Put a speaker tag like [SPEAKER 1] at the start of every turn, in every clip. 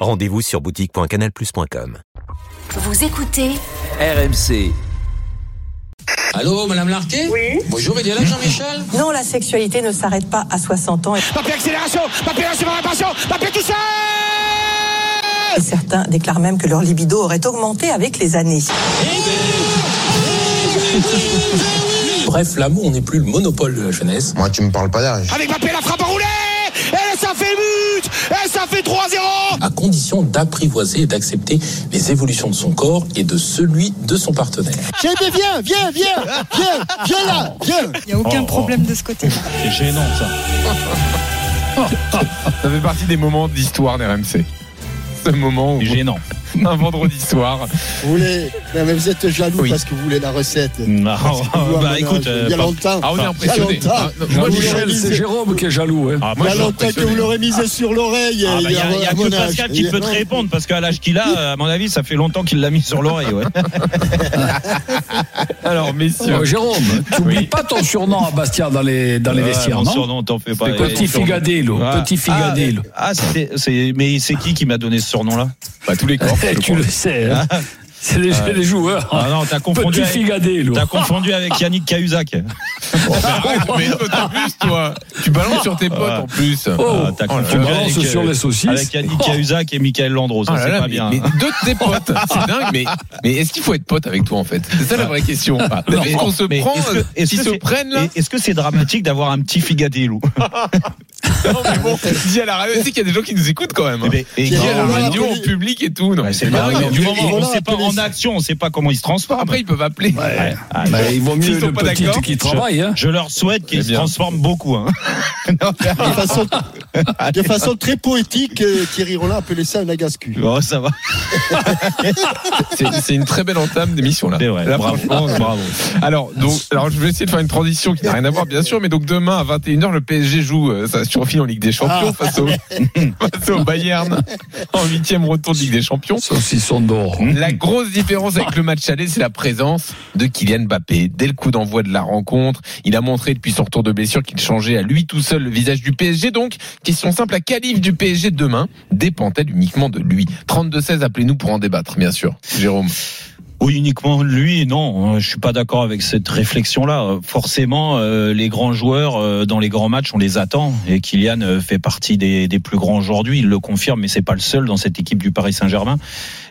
[SPEAKER 1] Rendez-vous sur boutique.canalplus.com.
[SPEAKER 2] Vous écoutez
[SPEAKER 3] RMC.
[SPEAKER 4] Allô, Madame Larquet?
[SPEAKER 5] Oui.
[SPEAKER 4] Bonjour, il est là Jean-Michel?
[SPEAKER 5] Non, la sexualité ne s'arrête pas à 60 ans.
[SPEAKER 6] Papier accélération, papier accélération, papier touché
[SPEAKER 5] Et certains déclarent même que leur libido aurait augmenté avec les années.
[SPEAKER 4] Bref, l'amour n'est plus le monopole de la jeunesse.
[SPEAKER 7] Moi, tu me parles pas d'âge.
[SPEAKER 6] Avec Mbappé, la frappe enroulée Et ça fait but ça fait 3-0
[SPEAKER 4] À condition d'apprivoiser et d'accepter les évolutions de son corps et de celui de son partenaire.
[SPEAKER 8] J'ai dit viens, viens, viens, viens, viens là, viens.
[SPEAKER 9] Il n'y a aucun problème de ce côté.
[SPEAKER 10] C'est gênant ça.
[SPEAKER 11] Ça fait partie des moments d'histoire d'RMC. Ce moment où
[SPEAKER 10] gênant.
[SPEAKER 11] un vendredi soir.
[SPEAKER 8] Vous voulez, non, mais vous êtes jaloux
[SPEAKER 11] Oui.
[SPEAKER 8] parce que vous voulez la recette.
[SPEAKER 10] Non,
[SPEAKER 8] mon
[SPEAKER 10] bah écoute, euh,
[SPEAKER 8] il y a longtemps.
[SPEAKER 11] Ah, on est
[SPEAKER 8] Il y a
[SPEAKER 11] impressionné. Ah, moi, Michel, c'est Jérôme qui est jaloux. hein.
[SPEAKER 10] Ah,
[SPEAKER 8] Il
[SPEAKER 10] moi,
[SPEAKER 8] y a longtemps que vous l'aurez misé sur l'oreille.
[SPEAKER 10] Ah, bah, Il y a, il y a
[SPEAKER 8] à mon
[SPEAKER 10] que
[SPEAKER 8] âge.
[SPEAKER 10] Pascal
[SPEAKER 8] Il y
[SPEAKER 10] qui
[SPEAKER 8] a-
[SPEAKER 10] peut te répondre parce qu'à l'âge qu'il a, à mon avis, ça fait longtemps qu'il l'a mis sur l'oreille. Ouais.
[SPEAKER 11] Alors, messieurs.
[SPEAKER 12] Oh, Jérôme, tu n'oublies pas ton surnom à Bastien dans les, dans les
[SPEAKER 10] Ouais,
[SPEAKER 12] vestiaires,
[SPEAKER 10] mon
[SPEAKER 12] non
[SPEAKER 10] surnom, t'en fais pas.
[SPEAKER 12] C'était Petit Figadello,
[SPEAKER 10] Ah.
[SPEAKER 12] Petit Figadello.
[SPEAKER 10] Ah, ah, c'était- c'est- mais c'est qui qui m'a donné ce surnom-là
[SPEAKER 11] Bah, tous les corps. je
[SPEAKER 12] tu le sais, hein. c'est les, les joueurs.
[SPEAKER 10] Ah non, t'as confondu,
[SPEAKER 12] Petit
[SPEAKER 10] t'as confondu avec Yannick Cahuzac.
[SPEAKER 11] Oh, arrête, mais plus, toi. Tu balances sur tes potes en plus.
[SPEAKER 12] Oh,
[SPEAKER 10] Ah,
[SPEAKER 11] Oh
[SPEAKER 12] tu balances
[SPEAKER 10] avec, euh,
[SPEAKER 12] sur les saucisses.
[SPEAKER 10] Avec Yannick. Cahuzac et Michael Landreau, ça c'est pas
[SPEAKER 11] mais,
[SPEAKER 10] bien.
[SPEAKER 11] mais deux de tes potes, c'est dingue, mais, mais est-ce qu'il faut être pote avec toi en fait? C'est ça la vraie question. Est-ce qu'on se prend,
[SPEAKER 10] est-ce que- est-ce que
[SPEAKER 11] se
[SPEAKER 10] c'est-
[SPEAKER 11] prennent là?
[SPEAKER 10] et- Est-ce que c'est dramatique d'avoir un petit figadélou
[SPEAKER 11] Non, mais bon, dis à la radio, tu sais qu'il y a des gens qui nous écoutent quand même.
[SPEAKER 10] Eh ben, et-
[SPEAKER 11] Dis à la radio, en public et tout. Non,
[SPEAKER 10] c'est pas
[SPEAKER 11] non, mais
[SPEAKER 10] Du moment
[SPEAKER 8] ils
[SPEAKER 10] où
[SPEAKER 8] vont
[SPEAKER 10] on sait pas en action, on sait pas comment ils se transforment.
[SPEAKER 11] Après, ils peuvent appeler.
[SPEAKER 10] Ouais. Ah,
[SPEAKER 12] Bah, il vaut
[SPEAKER 11] S'ils
[SPEAKER 12] mieux
[SPEAKER 11] sont
[SPEAKER 12] le
[SPEAKER 11] pas
[SPEAKER 12] petit
[SPEAKER 11] d'accord,
[SPEAKER 12] qui travaille. Hein.
[SPEAKER 10] Je leur souhaite qu'ils
[SPEAKER 11] Eh
[SPEAKER 10] se transforment beaucoup. Hein.
[SPEAKER 8] De façon, de façon très poétique, euh, Thierry Roland appelait ça un agascu.
[SPEAKER 10] Oh, ça va.
[SPEAKER 11] C'est une très belle entame d'émission là.
[SPEAKER 10] Vrai.
[SPEAKER 11] Là,
[SPEAKER 10] Bravo. Bravo.
[SPEAKER 11] Alors, donc, alors, je vais essayer de faire une transition qui n'a rien à voir, bien sûr, mais donc demain à 21h, le PSG joue euh, sa en Ligue des Champions
[SPEAKER 8] Ah.
[SPEAKER 11] face, au, face au Bayern en huitième retour de Ligue des Champions.
[SPEAKER 12] Saucisson d'or.
[SPEAKER 11] La grosse différence avec le match aller, c'est la présence de Kylian Mbappé. Dès le coup d'envoi de la rencontre, il a montré depuis son retour de blessure qu'il changeait à lui tout seul le visage du PSG. Donc, question simple, la qualif du PSG de demain dépend-elle uniquement de lui? 32-16, appelez-nous pour en débattre, bien sûr. Jérôme.
[SPEAKER 10] Oui, uniquement lui, non. Je suis pas d'accord avec cette réflexion-là. Forcément, euh, les grands joueurs euh, dans les grands matchs, on les attend. Et Kylian euh, fait partie des, des plus grands aujourd'hui. Il le confirme, mais c'est pas le seul dans cette équipe du Paris Saint-Germain.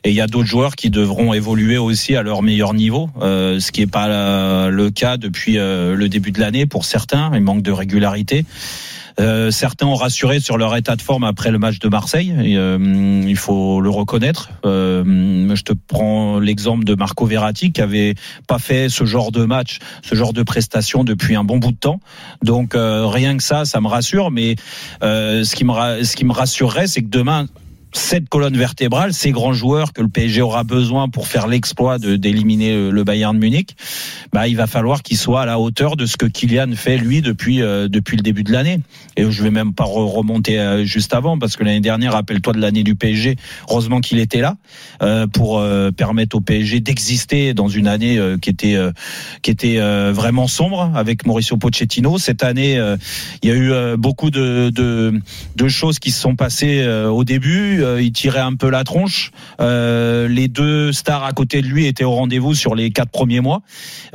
[SPEAKER 10] Et il y a d'autres joueurs qui devront évoluer aussi à leur meilleur niveau, euh, ce qui est pas le cas depuis euh, le début de l'année pour certains. Il manque de régularité. Euh, certains ont rassuré sur leur état de forme après le match de Marseille. Euh, il faut le reconnaître. Euh, je te prends l'exemple de Marco Verratti qui avait pas fait ce genre de match, ce genre de prestation depuis un bon bout de temps. Donc euh, rien que ça, ça me rassure. Mais euh, ce qui me ce qui me rassurerait, c'est que demain cette colonne vertébrale, ces grands joueurs que le PSG aura besoin pour faire l'exploit de d'éliminer le, le Bayern de Munich, bah il va falloir qu'il soit à la hauteur de ce que Kylian fait lui depuis euh, depuis le début de l'année. Et je vais même pas re- remonter euh, juste avant parce que l'année dernière, rappelle-toi de l'année du PSG, heureusement qu'il était là euh, pour euh, permettre au PSG d'exister dans une année euh, qui était euh, qui était euh, vraiment sombre avec Mauricio Pochettino. Cette année, euh, il y a eu euh, beaucoup de, de de choses qui se sont passées euh, au début. Euh, il tirait un peu la tronche. Euh, les deux stars à côté de lui étaient au rendez-vous sur les quatre premiers mois.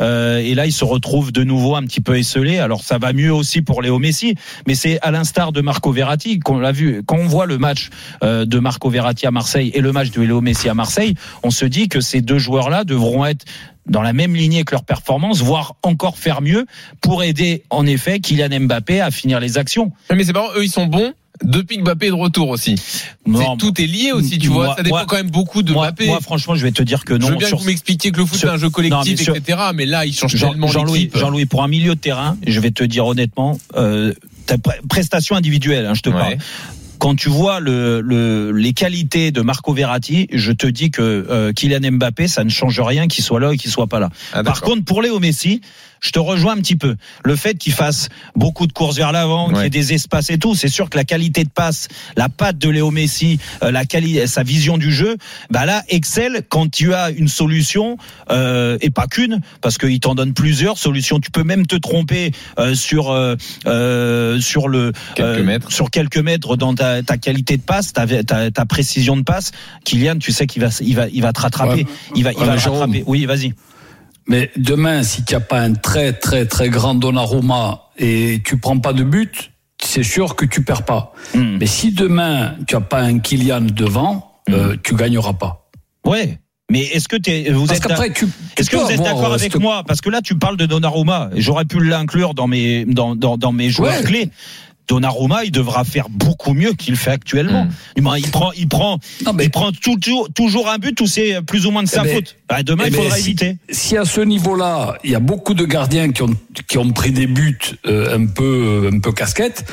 [SPEAKER 10] Euh, et là, il se retrouve de nouveau un petit peu esselé. Alors ça va mieux aussi pour Léo Messi, mais c'est à l'instar de Marco Verratti qu'on l'a vu. Quand on voit le match de Marco Verratti à Marseille et le match de Léo Messi à Marseille, on se dit que ces deux joueurs-là devront être dans la même lignée que leur performance, voire encore faire mieux pour aider en effet Kylian Mbappé à finir les actions.
[SPEAKER 11] Mais c'est marrant, eux ils sont bons. Depuis que Mbappé est de retour aussi.
[SPEAKER 10] Non,
[SPEAKER 11] tout est lié aussi, tu
[SPEAKER 10] moi-
[SPEAKER 11] vois. Ça dépend
[SPEAKER 10] moi-
[SPEAKER 11] quand même beaucoup de
[SPEAKER 10] moi,
[SPEAKER 11] Mbappé.
[SPEAKER 10] moi, franchement, je vais te dire que non.
[SPEAKER 11] je veux bien
[SPEAKER 10] sur-
[SPEAKER 11] que vous m'expliquiez que le foot
[SPEAKER 10] sur-
[SPEAKER 11] c'est un jeu collectif,
[SPEAKER 10] sur-
[SPEAKER 11] etc. Mais là, il change
[SPEAKER 10] Jean-
[SPEAKER 11] tellement
[SPEAKER 10] Jean-Louis. Jean-Louis, pour un milieu de terrain, je vais te dire honnêtement, euh, ta pre- prestation individuelle, hein, je te
[SPEAKER 11] Ouais.
[SPEAKER 10] parle. quand tu vois le, le, les qualités de Marco Verratti, je te dis que euh, Kylian Mbappé, ça ne change rien qu'il soit là et qu'il soit pas là.
[SPEAKER 11] Ah,
[SPEAKER 10] Par contre, pour Léo Messi, je te rejoins un petit peu. Le fait qu'il fasse beaucoup de courses vers l'avant, qu'il y ait des espaces et tout, c'est sûr que la qualité de passe, la patte de Léo Messi, euh, la quali sa vision du jeu, bah là, excelle quand tu as une solution euh, et pas qu'une, parce qu'il t'en donne plusieurs solutions. Tu peux même te tromper euh, sur euh, euh, sur le
[SPEAKER 11] Quelques mètres.
[SPEAKER 10] sur quelques mètres dans ta, ta qualité de passe, ta, ta, ta précision de passe. Kylian, tu sais qu'il va il va il va te rattraper,
[SPEAKER 12] Ouais.
[SPEAKER 10] il va il
[SPEAKER 12] Ouais,
[SPEAKER 10] va te rattraper. Oui, vas-y.
[SPEAKER 12] Mais demain, si tu n'as pas un très très très grand Donnarumma et tu prends pas de but, c'est sûr que tu perds pas.
[SPEAKER 10] Hmm.
[SPEAKER 12] Mais si demain tu n'as pas un Kylian devant, euh, tu gagneras pas.
[SPEAKER 10] Ouais. Mais est-ce que t'es, vous êtes,
[SPEAKER 12] qu'après tu.
[SPEAKER 10] est-ce que
[SPEAKER 12] tu
[SPEAKER 10] vous êtes d'accord
[SPEAKER 12] euh,
[SPEAKER 10] avec
[SPEAKER 12] cette-
[SPEAKER 10] moi? Parce que là, tu parles de Donnarumma. J'aurais pu l'inclure dans mes, dans, dans, dans mes joueurs
[SPEAKER 12] Ouais.
[SPEAKER 10] clés. Donnarumma, il devra faire beaucoup mieux qu'il fait actuellement. Il prend, il prend,
[SPEAKER 12] Non, mais-
[SPEAKER 10] il prend toujours, toujours un but où c'est plus ou moins de sa
[SPEAKER 12] Eh ben,
[SPEAKER 10] faute. Bah, demain,
[SPEAKER 12] eh
[SPEAKER 10] il
[SPEAKER 12] ben,
[SPEAKER 10] faudra
[SPEAKER 12] si-
[SPEAKER 10] éviter.
[SPEAKER 12] Si à ce niveau-là, il y a beaucoup de gardiens qui ont qui ont pris des buts euh, un peu un peu casquette,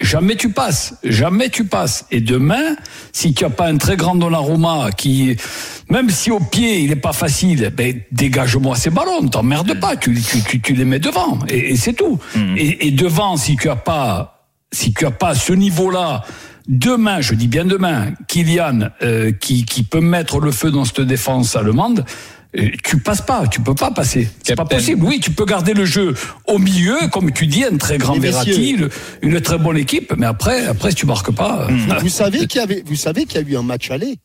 [SPEAKER 12] jamais tu passes, jamais tu passes. Et demain, si tu as pas un très grand Donnarumma qui même si au pied il est pas facile, ben dégage-moi ces ballons, t'emmerdes pas, tu, tu, tu, tu les mets devant et, et c'est tout. Et, et devant, si tu as pas si tu as pas ce niveau-là, demain, je dis bien demain, Kylian euh, qui, qui peut mettre le feu dans cette défense allemande, euh, tu passes pas, tu peux pas passer. C'est pas possible. Oui, tu peux garder le jeu au milieu, comme tu dis, un très grand Verratti, le- une très bonne équipe, mais après, après, si tu marques pas.
[SPEAKER 8] Vous, savez qu'il y avait, vous savez qu'il y a eu un match aller.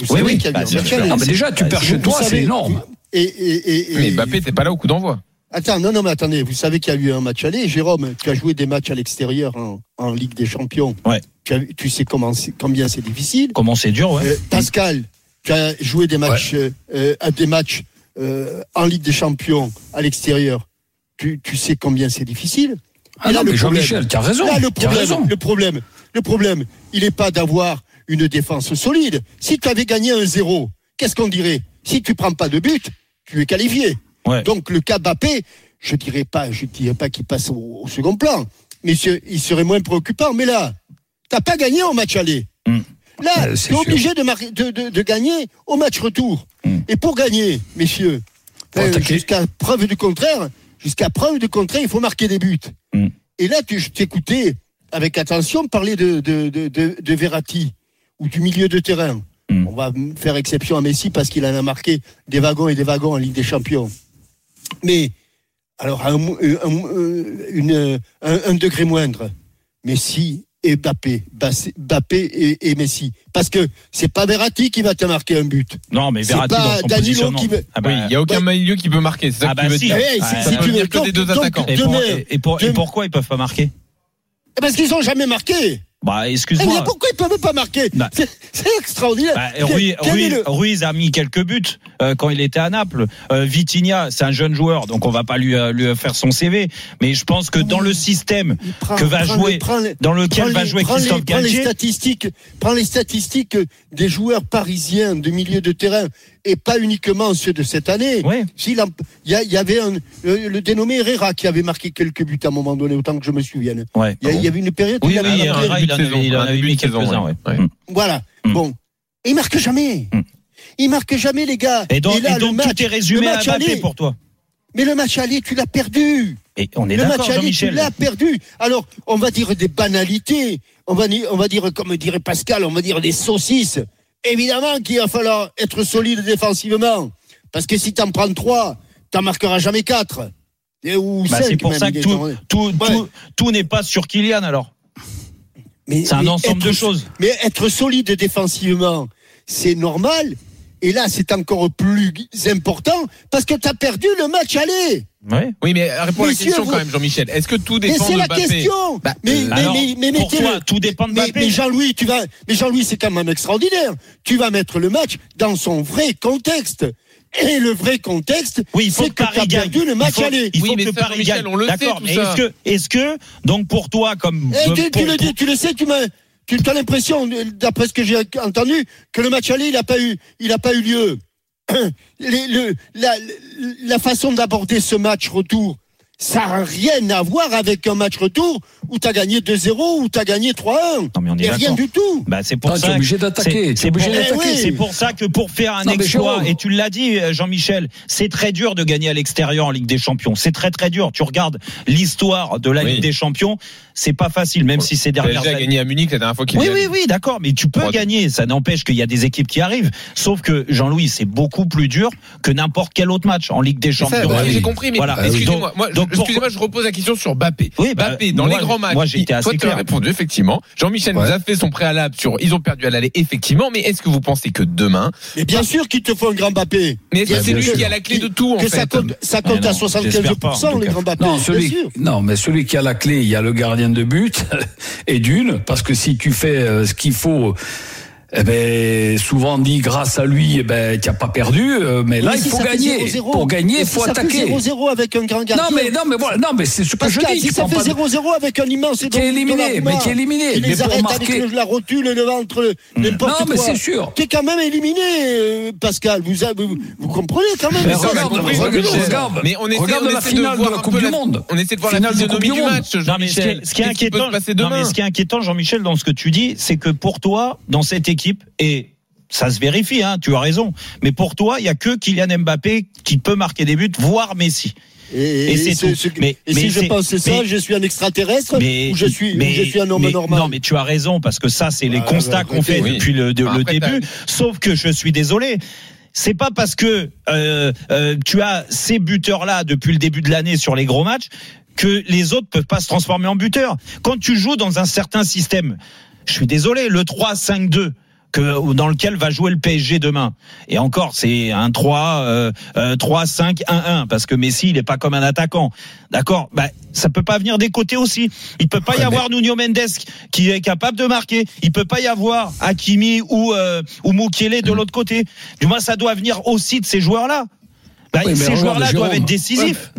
[SPEAKER 8] Vous
[SPEAKER 10] Oui,
[SPEAKER 8] savez
[SPEAKER 10] oui.
[SPEAKER 8] qu'il y a eu
[SPEAKER 10] Bah,
[SPEAKER 8] un match aller.
[SPEAKER 12] non, mais déjà, tu perds
[SPEAKER 8] Vous-
[SPEAKER 12] chez
[SPEAKER 8] vous
[SPEAKER 12] toi, c'est énorme.
[SPEAKER 8] Et, et, et, et-
[SPEAKER 11] Mais Mbappé, t'es pas là au coup d'envoi.
[SPEAKER 8] Attends, non, non, mais attendez, vous savez qu'il y a eu un match aller. Jérôme, tu as joué des matchs à l'extérieur en, en Ligue des Champions.
[SPEAKER 10] Ouais.
[SPEAKER 8] Tu, as- tu sais comment, combien c'est difficile.
[SPEAKER 10] Comment c'est dur, ouais.
[SPEAKER 8] Euh, Pascal, tu as joué des matchs, euh, euh, à des matchs euh, en Ligue des Champions à l'extérieur. Tu, tu sais combien c'est difficile.
[SPEAKER 12] Ah
[SPEAKER 8] là,
[SPEAKER 12] non, mais Jean-Michel, tu as raison.
[SPEAKER 8] Là, le
[SPEAKER 12] as
[SPEAKER 8] problème,
[SPEAKER 12] raison.
[SPEAKER 8] le problème, le problème, il n'est pas d'avoir une défense solide. Si tu avais gagné un zéro, qu'est-ce qu'on dirait? Si tu prends pas de but, tu es qualifié.
[SPEAKER 10] Ouais.
[SPEAKER 8] Donc le cas Mbappé, je dirais pas, je dirais pas qu'il passe au, au second plan, mais ce- il serait moins préoccupant. Mais là, t'as pas gagné au match aller.
[SPEAKER 10] Mm.
[SPEAKER 8] Là,
[SPEAKER 12] Ouais, c'est
[SPEAKER 8] tu es
[SPEAKER 12] sûr.
[SPEAKER 8] obligé de, marquer- de, de- de gagner au match retour.
[SPEAKER 10] Mm.
[SPEAKER 8] Et pour gagner, messieurs, euh, jusqu'à preuve du contraire, jusqu'à preuve du contraire, il faut marquer des buts.
[SPEAKER 10] Mm.
[SPEAKER 8] Et là, tu, je t'écoutais avec attention parler de, de, de, de, de Verratti ou du milieu de terrain. On va faire exception à Messi parce qu'il en a marqué des wagons et des wagons en Ligue des Champions. Mais, alors, à un, mo- un- un- une- un- un degré moindre, Messi et Mbappé, Bassé- Mbappé et, et Messi. Parce que c'est pas Verratti qui va te marquer un but.
[SPEAKER 10] Non, mais
[SPEAKER 8] c'est
[SPEAKER 10] Verratti
[SPEAKER 8] pas
[SPEAKER 10] dans son
[SPEAKER 8] Danilo
[SPEAKER 10] positionnement.
[SPEAKER 8] qui veut-
[SPEAKER 10] Ah bah,
[SPEAKER 11] Oui, il y a aucun
[SPEAKER 8] ouais.
[SPEAKER 11] milieu qui peut marquer. C'est ça
[SPEAKER 10] Ah
[SPEAKER 11] que
[SPEAKER 10] bah
[SPEAKER 11] tu veux
[SPEAKER 10] si.
[SPEAKER 11] dire.
[SPEAKER 8] Eh,
[SPEAKER 10] Ah,
[SPEAKER 8] si- tu
[SPEAKER 11] dire
[SPEAKER 8] veux-
[SPEAKER 11] que des deux
[SPEAKER 8] donc-
[SPEAKER 11] attaquants.
[SPEAKER 10] et, pour-
[SPEAKER 8] demain-
[SPEAKER 10] et- et pour- et
[SPEAKER 8] demain-
[SPEAKER 10] pourquoi ils peuvent pas marquer?
[SPEAKER 8] Eh, Parce qu'ils ont jamais marqué.
[SPEAKER 10] Bah,
[SPEAKER 8] Eh, mais
[SPEAKER 10] excuse-moi.
[SPEAKER 8] pourquoi ils peuvent pas marquer
[SPEAKER 10] Bah.
[SPEAKER 8] C'est extraordinaire.
[SPEAKER 10] Bah, Ruiz, a mis quelques buts euh, quand il était à Naples. Euh, Vitinha, c'est un jeune joueur, donc on va pas lui, euh, lui faire son CV. Mais je pense que dans le système
[SPEAKER 8] Il
[SPEAKER 10] que va jouer,
[SPEAKER 8] les- les-
[SPEAKER 10] dans lequel va
[SPEAKER 8] les-
[SPEAKER 10] jouer
[SPEAKER 8] prends les-
[SPEAKER 10] Christophe
[SPEAKER 8] prends les
[SPEAKER 10] Galtier,
[SPEAKER 8] statistiques, prends les statistiques des joueurs parisiens de milieu de terrain et pas uniquement ceux de cette année.
[SPEAKER 10] Ouais.
[SPEAKER 8] Il y, a- il y avait un, le, le dénommé Herrera qui avait marqué quelques buts à un moment donné, autant que je me souvienne.
[SPEAKER 10] Ouais.
[SPEAKER 8] Il y, y avait une période où
[SPEAKER 10] Oui,
[SPEAKER 8] il
[SPEAKER 10] oui, il en avait, il en
[SPEAKER 11] saison,
[SPEAKER 10] avait
[SPEAKER 11] début
[SPEAKER 10] mis quelques-uns,
[SPEAKER 11] ouais.
[SPEAKER 10] ouais.
[SPEAKER 11] Ouais.
[SPEAKER 10] Mm.
[SPEAKER 8] Voilà.
[SPEAKER 10] Mm.
[SPEAKER 8] Bon. Et il marque jamais.
[SPEAKER 10] Mm.
[SPEAKER 8] Il marque jamais, les gars.
[SPEAKER 10] Et donc,
[SPEAKER 8] là,
[SPEAKER 10] et
[SPEAKER 8] le
[SPEAKER 10] donc
[SPEAKER 8] match,
[SPEAKER 10] tout est résumé à
[SPEAKER 8] match
[SPEAKER 10] Mbappé
[SPEAKER 8] aller-
[SPEAKER 10] pour toi.
[SPEAKER 8] Mais le match aller, tu l'as perdu.
[SPEAKER 10] Et on est
[SPEAKER 8] le
[SPEAKER 10] d'accord,
[SPEAKER 8] match aller, tu l'as perdu. Alors, on va dire des banalités. On va, dire- on va dire, comme dirait Pascal, on va dire des saucisses. Évidemment qu'il va falloir être solide défensivement. Parce que si t'en prends trois, t'en marqueras jamais quatre. Et, ou
[SPEAKER 10] Bah, c'est pour
[SPEAKER 8] même,
[SPEAKER 10] ça que tout,
[SPEAKER 8] en-
[SPEAKER 10] tout,
[SPEAKER 8] Ouais.
[SPEAKER 10] tout, tout n'est pas sur Kylian alors. C'est un
[SPEAKER 8] mais
[SPEAKER 10] ensemble
[SPEAKER 8] être-
[SPEAKER 10] de choses.
[SPEAKER 8] Mais être solide défensivement, c'est normal. Et là, c'est encore plus important parce que t'as perdu le match aller.
[SPEAKER 10] Ouais.
[SPEAKER 11] Oui, mais réponds à la question
[SPEAKER 8] vous-
[SPEAKER 11] quand même, Jean-Michel. Est-ce que tout
[SPEAKER 8] Mais
[SPEAKER 11] dépend
[SPEAKER 8] c'est
[SPEAKER 11] de
[SPEAKER 8] la
[SPEAKER 11] Mbappé
[SPEAKER 8] question.
[SPEAKER 11] Bah,
[SPEAKER 8] mais, mais,
[SPEAKER 10] alors,
[SPEAKER 8] mais, mais,
[SPEAKER 10] pour
[SPEAKER 8] mettez-le-
[SPEAKER 10] toi, tout dépend de
[SPEAKER 8] mais,
[SPEAKER 10] Mbappé.
[SPEAKER 8] mais Jean-Louis, tu vas, mais Jean-Louis, c'est quand même extraordinaire. Tu vas mettre le match dans son vrai contexte. Et le vrai contexte,
[SPEAKER 10] Oui, il faut
[SPEAKER 8] c'est
[SPEAKER 10] que
[SPEAKER 8] que
[SPEAKER 10] Paris
[SPEAKER 8] t'as
[SPEAKER 10] gagne.
[SPEAKER 8] perdu le match
[SPEAKER 10] il faut,
[SPEAKER 8] aller.
[SPEAKER 10] Il faut
[SPEAKER 11] Oui, mais
[SPEAKER 10] que
[SPEAKER 11] ça,
[SPEAKER 10] Paris gagne.
[SPEAKER 11] on le sait,
[SPEAKER 10] D'accord, mais est-ce que, est-ce que, donc pour toi, comme.
[SPEAKER 8] Eh, tu, tu le,
[SPEAKER 10] pour-
[SPEAKER 8] tu le sais, tu m'as, tu as l'impression, d'après ce que j'ai entendu, que le match aller, il n'a pas eu, il pas eu lieu. La façon d'aborder ce match retour, ça n'a rien à voir avec un match retour où tu as gagné 2-0 ou tu as gagné 3-1.
[SPEAKER 10] Non, mais on est
[SPEAKER 8] Et rien du tout.
[SPEAKER 10] Bah, c'est pour
[SPEAKER 12] Non,
[SPEAKER 10] ça.
[SPEAKER 12] t'es obligé
[SPEAKER 10] que-
[SPEAKER 12] d'attaquer,
[SPEAKER 10] c'est- pour,
[SPEAKER 8] d'attaquer.
[SPEAKER 10] c'est pour ça que pour faire un
[SPEAKER 12] Non,
[SPEAKER 10] exploit, et tu l'as dit, euh, Jean-Michel, c'est très dur de gagner à l'extérieur en Ligue des Champions. C'est très très dur. Tu regardes l'histoire de la
[SPEAKER 11] Oui.
[SPEAKER 10] Ligue des Champions, c'est pas facile, même si ces dernières années.
[SPEAKER 11] gagné à Munich la dernière fois qu'il
[SPEAKER 10] Oui,
[SPEAKER 11] y a-
[SPEAKER 10] oui, oui, d'accord, mais tu peux gagner. Ça n'empêche qu'il y a des équipes qui arrivent. Sauf que Jean-Louis, c'est beaucoup plus dur que n'importe quel autre match en Ligue des Champions.
[SPEAKER 11] bah,
[SPEAKER 12] oui.
[SPEAKER 11] J'ai compris, mais
[SPEAKER 10] Voilà.
[SPEAKER 11] excusez-moi, moi, excusez-moi, je repose la question sur Bappé.
[SPEAKER 10] Oui, bah,
[SPEAKER 11] Bappé, dans
[SPEAKER 10] moi,
[SPEAKER 11] les grands matchs,
[SPEAKER 10] moi, assez
[SPEAKER 11] toi, tu as
[SPEAKER 10] clair.
[SPEAKER 11] répondu, effectivement. Jean-Michel
[SPEAKER 12] Ouais.
[SPEAKER 11] nous a fait son préalable sur, ils ont perdu à l'aller, effectivement, mais est-ce que vous pensez que demain,
[SPEAKER 8] Mais bien sûr qu'il te faut un grand Mbappé.
[SPEAKER 11] mais est-ce que
[SPEAKER 8] Bien
[SPEAKER 11] c'est lui
[SPEAKER 8] sûr.
[SPEAKER 11] qui a la clé de tout, en
[SPEAKER 8] que ça
[SPEAKER 11] fait?
[SPEAKER 8] compte, ça compte à
[SPEAKER 10] non, j'espère pas, en
[SPEAKER 8] 75%
[SPEAKER 10] tout
[SPEAKER 8] les grands Mbappé.
[SPEAKER 12] Non, celui, non, mais celui qui a la clé, il y a le gardien de but et d'une, parce que si tu fais euh, ce qu'il faut, eh ben, souvent on dit grâce à lui, eh ben, tu n'as pas perdu, euh, mais là,
[SPEAKER 8] Mais
[SPEAKER 12] il
[SPEAKER 8] si
[SPEAKER 12] faut
[SPEAKER 8] ça fait
[SPEAKER 12] gagner.
[SPEAKER 8] 0-0,
[SPEAKER 12] Pour gagner, il
[SPEAKER 8] si
[SPEAKER 12] faut
[SPEAKER 8] fait
[SPEAKER 12] attaquer.
[SPEAKER 8] 0-0 avec un grand gardien.
[SPEAKER 12] Non, mais, non, mais voilà, non, mais c'est ce que je dis.
[SPEAKER 8] si ça fait
[SPEAKER 12] pas de-
[SPEAKER 8] 0-0 avec un immense
[SPEAKER 12] Qui est éliminé, mais qui est éliminé.
[SPEAKER 8] Qui
[SPEAKER 12] Mais pour marquer-
[SPEAKER 8] avec le- la rotule, le ventre, n'importe
[SPEAKER 12] Non,
[SPEAKER 8] quoi.
[SPEAKER 12] mais c'est sûr.
[SPEAKER 8] T'es quand même éliminé, euh, Pascal. Vous, avez- vous, vous comprenez quand même.
[SPEAKER 12] Mais
[SPEAKER 8] ça,
[SPEAKER 12] regarde, regarde,
[SPEAKER 11] mais on essaie,
[SPEAKER 12] regarde
[SPEAKER 11] on
[SPEAKER 12] la finale
[SPEAKER 11] de
[SPEAKER 12] de la
[SPEAKER 11] un
[SPEAKER 12] Coupe
[SPEAKER 11] peu
[SPEAKER 12] du Monde.
[SPEAKER 11] On essaie de voir la
[SPEAKER 12] Finale de
[SPEAKER 11] physionomie
[SPEAKER 12] Coupe
[SPEAKER 11] du match,
[SPEAKER 10] Non, qui est,
[SPEAKER 11] Jean-Michel.
[SPEAKER 10] qui est
[SPEAKER 11] qui
[SPEAKER 10] non, ce qui est inquiétant, Jean-Michel, dans ce que tu dis, c'est que pour toi, dans cette équipe, et ça se vérifie, hein, tu as raison, mais pour toi, il y a que Kylian Mbappé qui peut marquer des buts, voire Messi.
[SPEAKER 8] Et,
[SPEAKER 10] Et c'est
[SPEAKER 8] ce-
[SPEAKER 10] tout.
[SPEAKER 8] ce-
[SPEAKER 10] Mais-
[SPEAKER 8] et
[SPEAKER 10] mais
[SPEAKER 8] si je ça,
[SPEAKER 10] mais-
[SPEAKER 8] je suis un extraterrestre
[SPEAKER 10] Mais,
[SPEAKER 8] ou je suis, ou je suis un homme
[SPEAKER 10] mais-
[SPEAKER 8] normal.
[SPEAKER 10] Non, mais tu as raison parce que ça, c'est les
[SPEAKER 8] Ah,
[SPEAKER 10] constats
[SPEAKER 8] bah,
[SPEAKER 10] qu'on fait
[SPEAKER 11] oui.
[SPEAKER 10] depuis le, de- le
[SPEAKER 11] Après,
[SPEAKER 10] début. Sauf que je suis désolé. C'est pas parce que euh, euh, tu as ces buteurs-là depuis le début de l'année sur les gros matchs que les autres peuvent pas se transformer en buteurs. Quand tu joues dans un certain système, je suis désolé, le 3-5-2 que dans lequel va jouer le PSG demain. Et encore, c'est un 3 euh, euh, 3 5 1 1 parce que Messi, il est pas comme un attaquant. D'accord? Bah ça peut pas venir des côtés aussi. Il peut pas y avoir Nuno Mendes qui est capable de marquer. Il peut pas y avoir Hakimi ou euh, ou Mukiele de l'autre côté. Du moins ça doit venir aussi de ces joueurs-là. Bah,
[SPEAKER 12] Oui,
[SPEAKER 10] ces joueurs-là doivent être décisifs.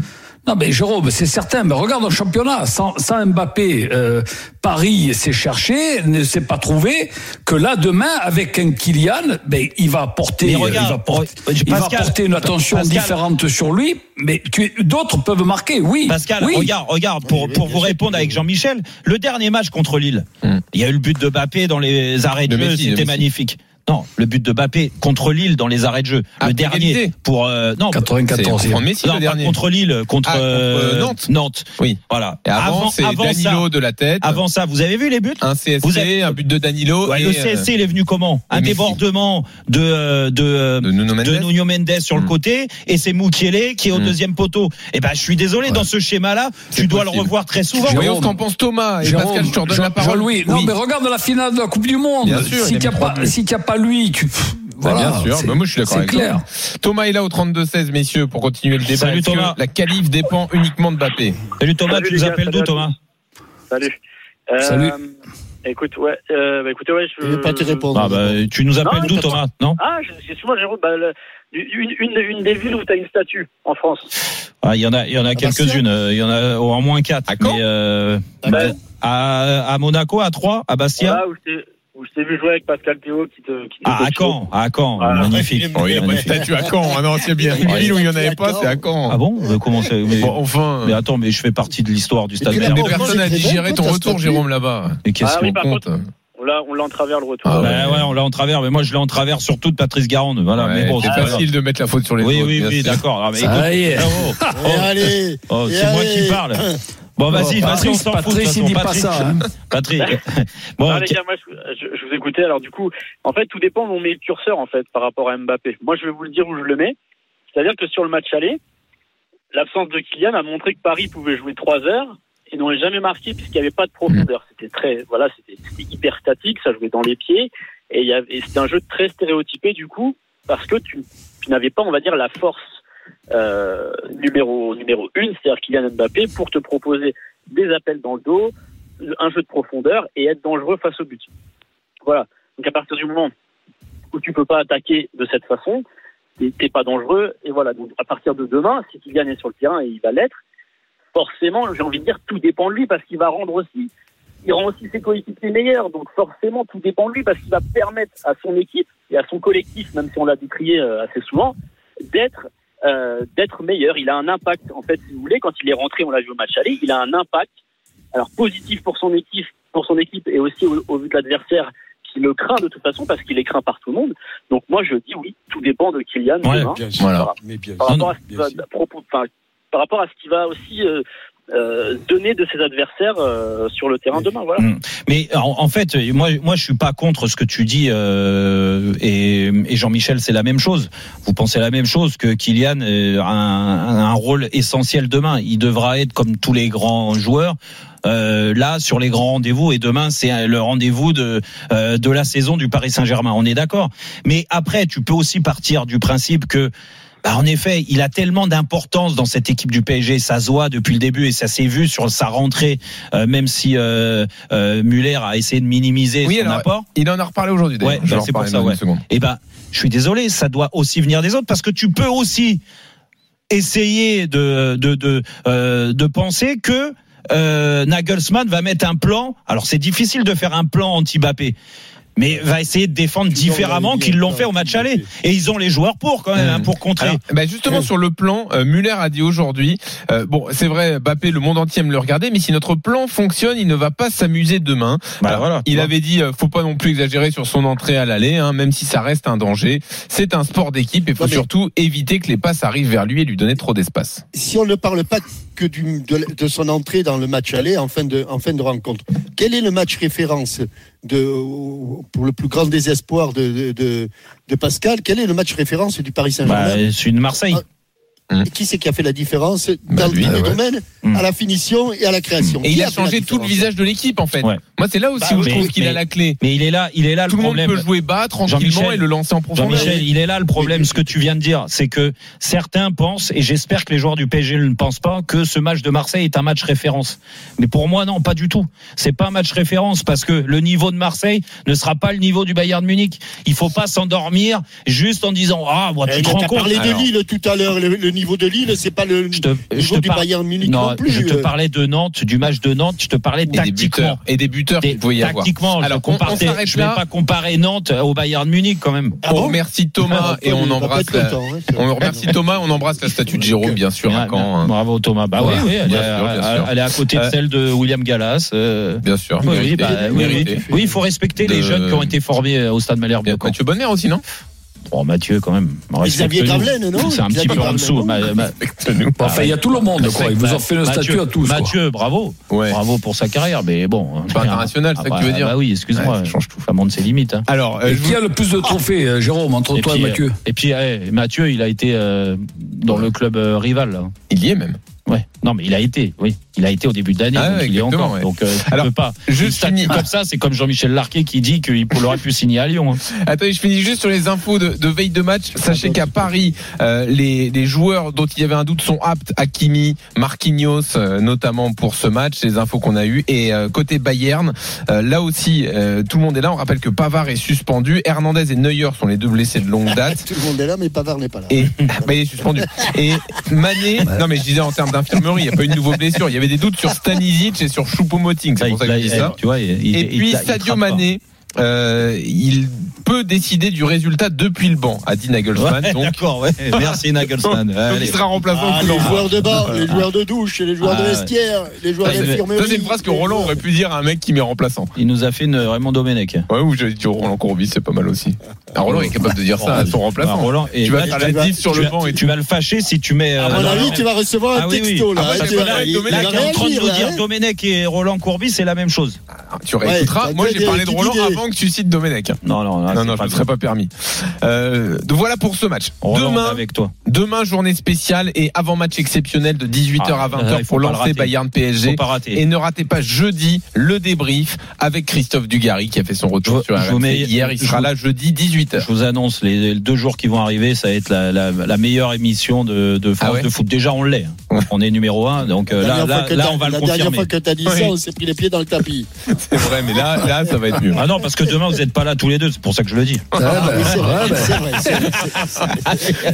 [SPEAKER 12] Non, mais Jérôme, c'est certain. Mais regarde le championnat. Sans, sans Mbappé, euh, Paris s'est cherché, ne s'est pas trouvé. Que là, demain, avec un Kylian, ben, il va porter,
[SPEAKER 10] Mais regarde,
[SPEAKER 12] il va porter, il va
[SPEAKER 10] Pascal,
[SPEAKER 12] porter une attention
[SPEAKER 10] Pascal.
[SPEAKER 12] différente sur lui. Mais tu- d'autres peuvent marquer, oui.
[SPEAKER 10] Pascal,
[SPEAKER 12] oui.
[SPEAKER 10] regarde, regarde, pour, pour vous répondre avec Jean-Michel, le dernier match contre Lille,
[SPEAKER 11] Hmm.
[SPEAKER 10] il y a eu le but de Bappé dans les arrêts de, jeu, c'était magnifique. Non, le but de Bappé contre Lille dans les arrêts de jeu.
[SPEAKER 11] Ah,
[SPEAKER 10] le dernier pour euh, non,
[SPEAKER 11] C'est
[SPEAKER 12] 94
[SPEAKER 11] contre Messi,
[SPEAKER 10] non,
[SPEAKER 11] le
[SPEAKER 10] contre Lille, contre,
[SPEAKER 11] Ah, contre,
[SPEAKER 10] euh,
[SPEAKER 11] Nantes.
[SPEAKER 10] Nantes.
[SPEAKER 11] Oui.
[SPEAKER 10] Voilà.
[SPEAKER 11] Et avant, c'est
[SPEAKER 10] avant
[SPEAKER 11] Danilo
[SPEAKER 10] ça,
[SPEAKER 11] de la tête.
[SPEAKER 10] avant ça, vous avez vu les buts?
[SPEAKER 11] Un CSC,
[SPEAKER 10] Vous avez-
[SPEAKER 11] un but de Danilo
[SPEAKER 10] Ouais,
[SPEAKER 11] et
[SPEAKER 10] Le
[SPEAKER 11] euh,
[SPEAKER 10] CSC, il est venu comment? Un
[SPEAKER 11] Messi.
[SPEAKER 10] débordement de euh, de euh,
[SPEAKER 11] de Nuno Mendes.
[SPEAKER 10] de Nuno Mendes sur le
[SPEAKER 11] Mm.
[SPEAKER 10] côté et c'est Mukiele qui est au
[SPEAKER 11] Mm.
[SPEAKER 10] deuxième poteau. Eh ben, je suis désolé, dans ce schéma-là, tu
[SPEAKER 11] C'est
[SPEAKER 10] dois le revoir très souvent.
[SPEAKER 11] Voyons ce qu'en pense Thomas? Et
[SPEAKER 12] Jérôme,
[SPEAKER 11] Pascal, je te redonne la parole.
[SPEAKER 12] Jean-Louis, non,
[SPEAKER 11] Oui.
[SPEAKER 12] mais regarde la finale de la Coupe du Monde.
[SPEAKER 11] Bien sûr,
[SPEAKER 12] si
[SPEAKER 11] il a
[SPEAKER 12] tu pas, pas lui, tu,
[SPEAKER 11] Bah,
[SPEAKER 12] voilà.
[SPEAKER 11] bien sûr,
[SPEAKER 12] c'est-
[SPEAKER 11] mais moi je suis d'accord
[SPEAKER 12] C'est
[SPEAKER 11] avec
[SPEAKER 12] clair.
[SPEAKER 11] toi. Thomas est là au 32-16, messieurs, pour continuer le débat.
[SPEAKER 10] Salut,
[SPEAKER 11] que
[SPEAKER 10] Thomas.
[SPEAKER 11] La qualif dépend uniquement de Mbappé.
[SPEAKER 10] Salut Thomas,
[SPEAKER 3] Salut,
[SPEAKER 10] tu nous
[SPEAKER 3] gars,
[SPEAKER 10] appelles d'où Thomas
[SPEAKER 3] Salut. Euh,
[SPEAKER 12] Salut.
[SPEAKER 3] Écoute, ouais, euh, bah, écoutez, ouais, je.
[SPEAKER 8] Je vais pas te répondre.
[SPEAKER 10] ah bah, Tu nous appelles d'où Thomas Non
[SPEAKER 3] Ah, je- excuse-moi, Jérôme, bah, le- une, une, une des villes où tu as une statue en France.
[SPEAKER 10] Ah, il y en a, il y en a quelques-unes. Il y en a au moins quatre.
[SPEAKER 11] À Caen
[SPEAKER 10] mais, euh,
[SPEAKER 8] Ah,
[SPEAKER 3] Bah,
[SPEAKER 10] à, à Monaco, à Troyes, à Bastia.
[SPEAKER 3] Voilà, où je t'ai- vu jouer avec Pascal Théo qui te. Qui te
[SPEAKER 10] Ah, à. Caen, à Caen,
[SPEAKER 3] Ah,
[SPEAKER 10] magnifique.
[SPEAKER 11] Oh, il y a pas de statue à Caen. Ah non, c'est bien. Une ville où il n'y en avait pas, c'est à Caen.
[SPEAKER 10] Ah bon Comment c'est mais,
[SPEAKER 11] Bon, enfin.
[SPEAKER 10] mais attends, mais je fais partie de l'histoire du stade.
[SPEAKER 11] Mais
[SPEAKER 8] Oh,
[SPEAKER 11] personne n'a digéré ton retour. Jérôme, là-bas.
[SPEAKER 10] Mais qu'est-ce
[SPEAKER 3] Ah
[SPEAKER 10] qu'on
[SPEAKER 3] oui,
[SPEAKER 10] compte
[SPEAKER 3] On l'a, on l'a en travers le retour.
[SPEAKER 11] Ah,
[SPEAKER 10] Bah ouais, on l'a en travers, mais moi je l'ai en travers surtout de Patrice Garande. Voilà, mais bon,
[SPEAKER 11] c'est facile de mettre la faute sur les
[SPEAKER 10] Oui,
[SPEAKER 11] autres.
[SPEAKER 10] oui, oui,
[SPEAKER 11] sûr.
[SPEAKER 10] d'accord. Ah, mais
[SPEAKER 12] Ça
[SPEAKER 10] écoute,
[SPEAKER 12] y est.
[SPEAKER 10] oh, oh,
[SPEAKER 8] allez,
[SPEAKER 10] oh, c'est moi
[SPEAKER 8] allez.
[SPEAKER 10] qui parle. Bon, vas-y, vas-y,
[SPEAKER 12] Oh,
[SPEAKER 10] on
[SPEAKER 12] Patrice,
[SPEAKER 10] s'en fout.
[SPEAKER 12] Patrice, il dit pas
[SPEAKER 10] Patrick,
[SPEAKER 12] ça. hein.
[SPEAKER 10] Patrick. Bon,
[SPEAKER 3] Non, les gars, moi, je, vous écoutais. Alors, du coup, en fait, tout dépend où on met le curseur, en fait, par rapport à Mbappé. Moi, je vais vous le dire où je le mets. C'est-à-dire que sur le match aller, l'absence de Kylian a montré que Paris pouvait jouer trois heures et n'aurait jamais marqué puisqu'il n'y avait pas de profondeur. C'était très, voilà, c'était c'était hyper statique, ça jouait dans les pieds et, il y avait- et c'était un jeu très stéréotypé, du coup, parce que tu, tu n'avais pas, on va dire, la force euh, numéro numéro une, c'est-à-dire Kylian Mbappé, pour te proposer des appels dans le dos, un jeu de profondeur et être dangereux face au but. Voilà. Donc à partir du moment où tu peux pas attaquer de cette façon, t'es pas dangereux et voilà. Donc à partir de demain, si Kylian est sur le terrain et il va l'être, forcément, j'ai envie de dire tout dépend de lui parce qu'il va rendre aussi, il rend aussi ses coéquipiers meilleurs. Donc forcément, tout dépend de lui parce qu'il va permettre à son équipe et à son collectif, même si on l'a décrié euh, assez souvent, d'être euh, d'être meilleur. Il a un impact, en fait, si vous voulez, quand il est rentré, on l'a vu au match aller, il a un impact, alors positif pour son équipe, pour son équipe et aussi au, au vu de l'adversaire qui le craint de toute façon parce qu'il est craint par tout le monde. Donc moi je dis oui, tout dépend de Kylian
[SPEAKER 10] Ouais,
[SPEAKER 3] demain.
[SPEAKER 8] Bien sûr.
[SPEAKER 11] Voilà.
[SPEAKER 3] Par,
[SPEAKER 8] Mais bien
[SPEAKER 3] par
[SPEAKER 8] sûr.
[SPEAKER 3] rapport à par rapport à ce qu'il va aussi euh, euh, donner de ses adversaires euh, sur le terrain demain. Voilà.
[SPEAKER 10] Mm. Mais en, en fait, moi, moi, je suis pas contre ce que tu dis, euh, et, et Jean-Michel, c'est la même chose. Vous pensez la même chose que Kylian euh, a un, un rôle essentiel demain. Il devra être comme tous les grands joueurs. euh, là sur les grands rendez-vous et demain c'est le rendez-vous de euh, de la saison du Paris Saint-Germain. On est d'accord. Mais après, tu peux aussi partir du principe que bah, en effet, il a tellement d'importance dans cette équipe du PSG, ça se voit depuis le début et ça s'est vu sur sa rentrée, euh, même si euh, euh, Muller a essayé de minimiser
[SPEAKER 11] Oui,
[SPEAKER 10] son
[SPEAKER 11] alors,
[SPEAKER 10] apport.
[SPEAKER 11] Il en a reparlé aujourd'hui.
[SPEAKER 10] Ouais, bah, c'est pour ça, ouais.
[SPEAKER 11] seconde.
[SPEAKER 10] Eh ben, je suis désolé, ça doit aussi venir des autres parce que tu peux aussi essayer de de de, euh, de penser que euh, Nagelsmann va mettre un plan. Alors c'est difficile de faire un plan anti-Bappé. Mais va essayer de défendre différemment qu'ils l'ont fait au match aller. Et ils ont les joueurs pour quand même, hein, pour contrer.
[SPEAKER 11] Alors, bah, justement sur le plan, euh, Muller a dit aujourd'hui, euh, bon c'est vrai, Bappé, le monde entier aime le regarder, mais si notre plan fonctionne, il ne va pas s'amuser demain.
[SPEAKER 10] Bah,
[SPEAKER 11] Alors,
[SPEAKER 10] voilà,
[SPEAKER 11] il
[SPEAKER 10] vois.
[SPEAKER 11] avait dit, euh, faut pas non plus exagérer sur son entrée à l'aller, hein, même si ça reste un danger. C'est un sport d'équipe et faut
[SPEAKER 8] Ouais, mais-
[SPEAKER 11] surtout éviter que les passes arrivent vers lui et lui donner trop d'espace.
[SPEAKER 8] si on ne parle pas que du, de, de son entrée dans le match aller en fin de, en fin de rencontre, quel est le match référence de, pour le plus grand désespoir de, de, de, de Pascal Quel est le match référence du Paris Saint-Germain?
[SPEAKER 10] Bah, c'est une Marseille.
[SPEAKER 8] Et Qui c'est qui a fait la différence
[SPEAKER 11] Bah,
[SPEAKER 8] dans
[SPEAKER 11] lui,
[SPEAKER 8] tous les
[SPEAKER 11] ouais.
[SPEAKER 8] domaines,
[SPEAKER 10] Mm.
[SPEAKER 8] à la finition et à la création
[SPEAKER 11] Et
[SPEAKER 8] Qui
[SPEAKER 11] il a changé tout le visage de l'équipe en fait.
[SPEAKER 10] Ouais.
[SPEAKER 11] Moi c'est là aussi
[SPEAKER 8] Bah
[SPEAKER 11] où je trouve qu'il a la clé.
[SPEAKER 10] Mais il est là, il est là
[SPEAKER 11] Tout
[SPEAKER 10] le
[SPEAKER 11] le monde
[SPEAKER 10] problème.
[SPEAKER 11] peut jouer bas tranquillement et le lancer en profondeur.
[SPEAKER 10] Jean-Michel, il est là le problème. Ce que tu viens de dire, c'est que certains pensent, et j'espère que les joueurs du PSG ne pensent pas, que ce match de Marseille est un match référence. Mais pour moi, non, pas du tout. C'est pas un match référence parce que le niveau de Marseille ne sera pas le niveau du Bayern de Munich. Il faut pas s'endormir juste en disant ah, moi,
[SPEAKER 8] Eh,
[SPEAKER 10] tu te rends compte.
[SPEAKER 8] de Lille tout à l'heure. Niveau de Lille, c'est pas le
[SPEAKER 10] te,
[SPEAKER 8] niveau du
[SPEAKER 10] par-
[SPEAKER 8] Bayern Munich non,
[SPEAKER 10] non,
[SPEAKER 8] plus.
[SPEAKER 10] je te
[SPEAKER 8] euh.
[SPEAKER 10] parlais de Nantes, du match de Nantes. Je te parlais
[SPEAKER 11] Et des
[SPEAKER 10] tactiquement.
[SPEAKER 11] buteurs, et des buteurs
[SPEAKER 10] Des-
[SPEAKER 11] qu'il pouvait y avoir.
[SPEAKER 10] Tactiquement,
[SPEAKER 11] Alors,
[SPEAKER 10] je, je vais
[SPEAKER 11] là.
[SPEAKER 10] pas comparer Nantes au Bayern Munich quand même.
[SPEAKER 8] Ah
[SPEAKER 11] on
[SPEAKER 8] bon
[SPEAKER 11] remercie Thomas
[SPEAKER 8] Ah,
[SPEAKER 11] et on embrasse la,
[SPEAKER 8] hein,
[SPEAKER 11] on remercie Thomas, on embrasse la statue de Jérôme bien sûr à
[SPEAKER 10] Bien,
[SPEAKER 11] Caen. hein.
[SPEAKER 10] Bravo Thomas. Bah
[SPEAKER 11] Ouais,
[SPEAKER 10] oui, oui, elle,
[SPEAKER 11] bien
[SPEAKER 10] est,
[SPEAKER 11] sûr, bien
[SPEAKER 10] elle-
[SPEAKER 11] sûr.
[SPEAKER 10] elle est à côté de
[SPEAKER 11] Euh,
[SPEAKER 10] celle de William Gallas. euh,
[SPEAKER 11] Bien sûr.
[SPEAKER 10] oui, bah, oui, il faut respecter les jeunes qui ont été formés euh, au stade Malherbe.
[SPEAKER 11] Mathieu Bonnemer aussi, non?
[SPEAKER 10] Oh, Mathieu, quand même.
[SPEAKER 8] Xavier. Gravelaine, non
[SPEAKER 10] C'est un petit peu en dessous.
[SPEAKER 12] Bon, enfin, il y a tout le monde, quoi. Ils vous ont fait
[SPEAKER 10] Mathieu-
[SPEAKER 12] statue à tous. quoi.
[SPEAKER 10] Mathieu, bravo.
[SPEAKER 11] Ouais.
[SPEAKER 10] Bravo pour sa carrière, mais bon.
[SPEAKER 11] Pas international, c'est ça que
[SPEAKER 10] bah,
[SPEAKER 11] tu veux dire
[SPEAKER 10] Bah oui, excuse-moi.
[SPEAKER 11] Ouais, ça change tout.
[SPEAKER 10] Ça monte ses limites. hein.
[SPEAKER 11] Alors, euh,
[SPEAKER 12] qui
[SPEAKER 11] vous-
[SPEAKER 12] a le plus de trophées, euh, Jérôme, entre toi et Mathieu
[SPEAKER 10] euh, Et puis, eh, Mathieu, il a été euh, dans le club euh, rival. Là.
[SPEAKER 11] il y est même.
[SPEAKER 10] Ouais. Non, mais il a été, oui. Il a été au début de l'année,
[SPEAKER 11] Ah
[SPEAKER 10] donc
[SPEAKER 11] ouais,
[SPEAKER 10] il est encore.
[SPEAKER 11] ouais.
[SPEAKER 10] Donc, euh,
[SPEAKER 11] Alors,
[SPEAKER 10] pas.
[SPEAKER 11] je finis-
[SPEAKER 10] comme ça, c'est comme Jean-Michel Larquet qui dit qu'il aurait pu signer à Lyon. hein.
[SPEAKER 11] Attendez, je finis juste sur les infos de, de veille de match. Sachez qu'à Paris, euh, les, les joueurs dont il y avait un doute sont aptes. Hakimi, Marquinhos, euh, notamment pour ce match. Les infos qu'on a eues. Et euh, côté Bayern, euh, là aussi, euh, tout le monde est là. On rappelle que Pavard est suspendu. Hernandez et Neuer sont les deux blessés de longue date.
[SPEAKER 8] Tout le monde est là, mais Pavard n'est pas là.
[SPEAKER 11] Et bah, il est suspendu. Et Mané, non mais je disais en termes d'infirmerie, il n'y a pas eu de nouveau blessure. Il y avait des doutes sur Stanisic et sur Choupo-Moting. C'est pour ça que je dis ça.
[SPEAKER 10] Tu vois, il- il-
[SPEAKER 11] Et
[SPEAKER 10] il-
[SPEAKER 11] puis
[SPEAKER 10] il-
[SPEAKER 11] Sadio
[SPEAKER 10] pas.
[SPEAKER 11] Euh, il peut décider du résultat depuis le banc, a dit Nagelsmann.
[SPEAKER 10] Ouais,
[SPEAKER 11] donc,
[SPEAKER 10] D'accord, ouais. Merci Nagelsmann.
[SPEAKER 11] donc
[SPEAKER 10] Allez.
[SPEAKER 11] il sera remplaçant
[SPEAKER 8] Ah, les joueurs de bar, les joueurs de douche, les joueurs
[SPEAKER 10] Ah,
[SPEAKER 8] de
[SPEAKER 10] ouais.
[SPEAKER 8] vestiaire, les joueurs
[SPEAKER 11] c'est-
[SPEAKER 8] d'infirmerie.
[SPEAKER 11] ça, c'est une phrase que Roland aurait pu dire à un mec qui met remplaçant.
[SPEAKER 10] Il nous a fait une Raymond Domenech.
[SPEAKER 11] Ouais, ou je dis Roland Courbis, c'est pas mal aussi. Ah, Roland est capable de dire ça à son
[SPEAKER 10] Ah,
[SPEAKER 11] remplaçant.
[SPEAKER 10] Roland, et
[SPEAKER 11] Tu vas faire la sur le
[SPEAKER 10] vas-
[SPEAKER 11] banc et
[SPEAKER 10] tu vas le fâcher si tu mets.
[SPEAKER 8] À
[SPEAKER 10] euh,
[SPEAKER 8] mon avis, tu vas recevoir un
[SPEAKER 10] Ah oui, oui.
[SPEAKER 8] texto là.
[SPEAKER 11] Ah, j'ai
[SPEAKER 8] va
[SPEAKER 10] t'es en train de nous dire
[SPEAKER 8] hein.
[SPEAKER 10] Domenech et Roland Courbis, c'est la même chose.
[SPEAKER 11] Tu réécouteras. Moi,
[SPEAKER 8] dit
[SPEAKER 11] j'ai parlé de Roland
[SPEAKER 8] des-
[SPEAKER 11] avant que tu cites Domenech.
[SPEAKER 10] Non, non,
[SPEAKER 11] Non, non, je ne serais pas permis. Euh, donc voilà pour ce match.
[SPEAKER 10] On
[SPEAKER 11] Demain,
[SPEAKER 10] avec toi.
[SPEAKER 11] demain, journée spéciale et avant match exceptionnel de 18h à
[SPEAKER 10] Ah,
[SPEAKER 11] 20h
[SPEAKER 10] il faut
[SPEAKER 11] pour
[SPEAKER 10] pas le
[SPEAKER 11] lancer
[SPEAKER 10] rater.
[SPEAKER 11] Bayern PSG.
[SPEAKER 10] pas rater.
[SPEAKER 11] Et ne ratez pas jeudi le débrief avec Christophe Dugarry qui a fait son retour
[SPEAKER 10] Je-
[SPEAKER 11] sur RMC
[SPEAKER 10] mets-
[SPEAKER 11] hier. Il
[SPEAKER 10] je
[SPEAKER 11] sera
[SPEAKER 10] vous-
[SPEAKER 11] là jeudi 18h.
[SPEAKER 10] Je vous annonce les, les deux jours qui vont arriver, ça va être la, la, la meilleure émission de, de France
[SPEAKER 11] Ah ouais
[SPEAKER 10] de foot. Déjà, on l'est. hein. On est numéro un, donc euh,
[SPEAKER 8] La
[SPEAKER 10] là,
[SPEAKER 8] dernière
[SPEAKER 10] là,
[SPEAKER 8] fois que
[SPEAKER 10] là,
[SPEAKER 8] t'as-
[SPEAKER 10] on va le
[SPEAKER 8] La dernière
[SPEAKER 10] confirmer.
[SPEAKER 8] fois que tu as dit
[SPEAKER 11] Oui.
[SPEAKER 8] ça, on s'est pris les pieds dans le tapis.
[SPEAKER 11] C'est vrai, mais là, là, ça va être mieux.
[SPEAKER 10] Ah non, parce que demain vous n'êtes pas là tous les deux, c'est pour ça que je le dis.
[SPEAKER 8] Ah, c'est vrai, vrai.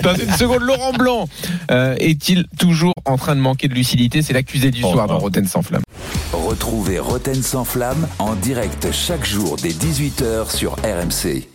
[SPEAKER 11] Dans une seconde, Laurent Blanc euh, est-il toujours en train de manquer de lucidité? C'est l'accusé du
[SPEAKER 10] Oh,
[SPEAKER 11] soir
[SPEAKER 10] oh.
[SPEAKER 11] dans Roten sans flamme.
[SPEAKER 7] Retrouvez Roten sans flamme en direct chaque jour dès 18h sur RMC.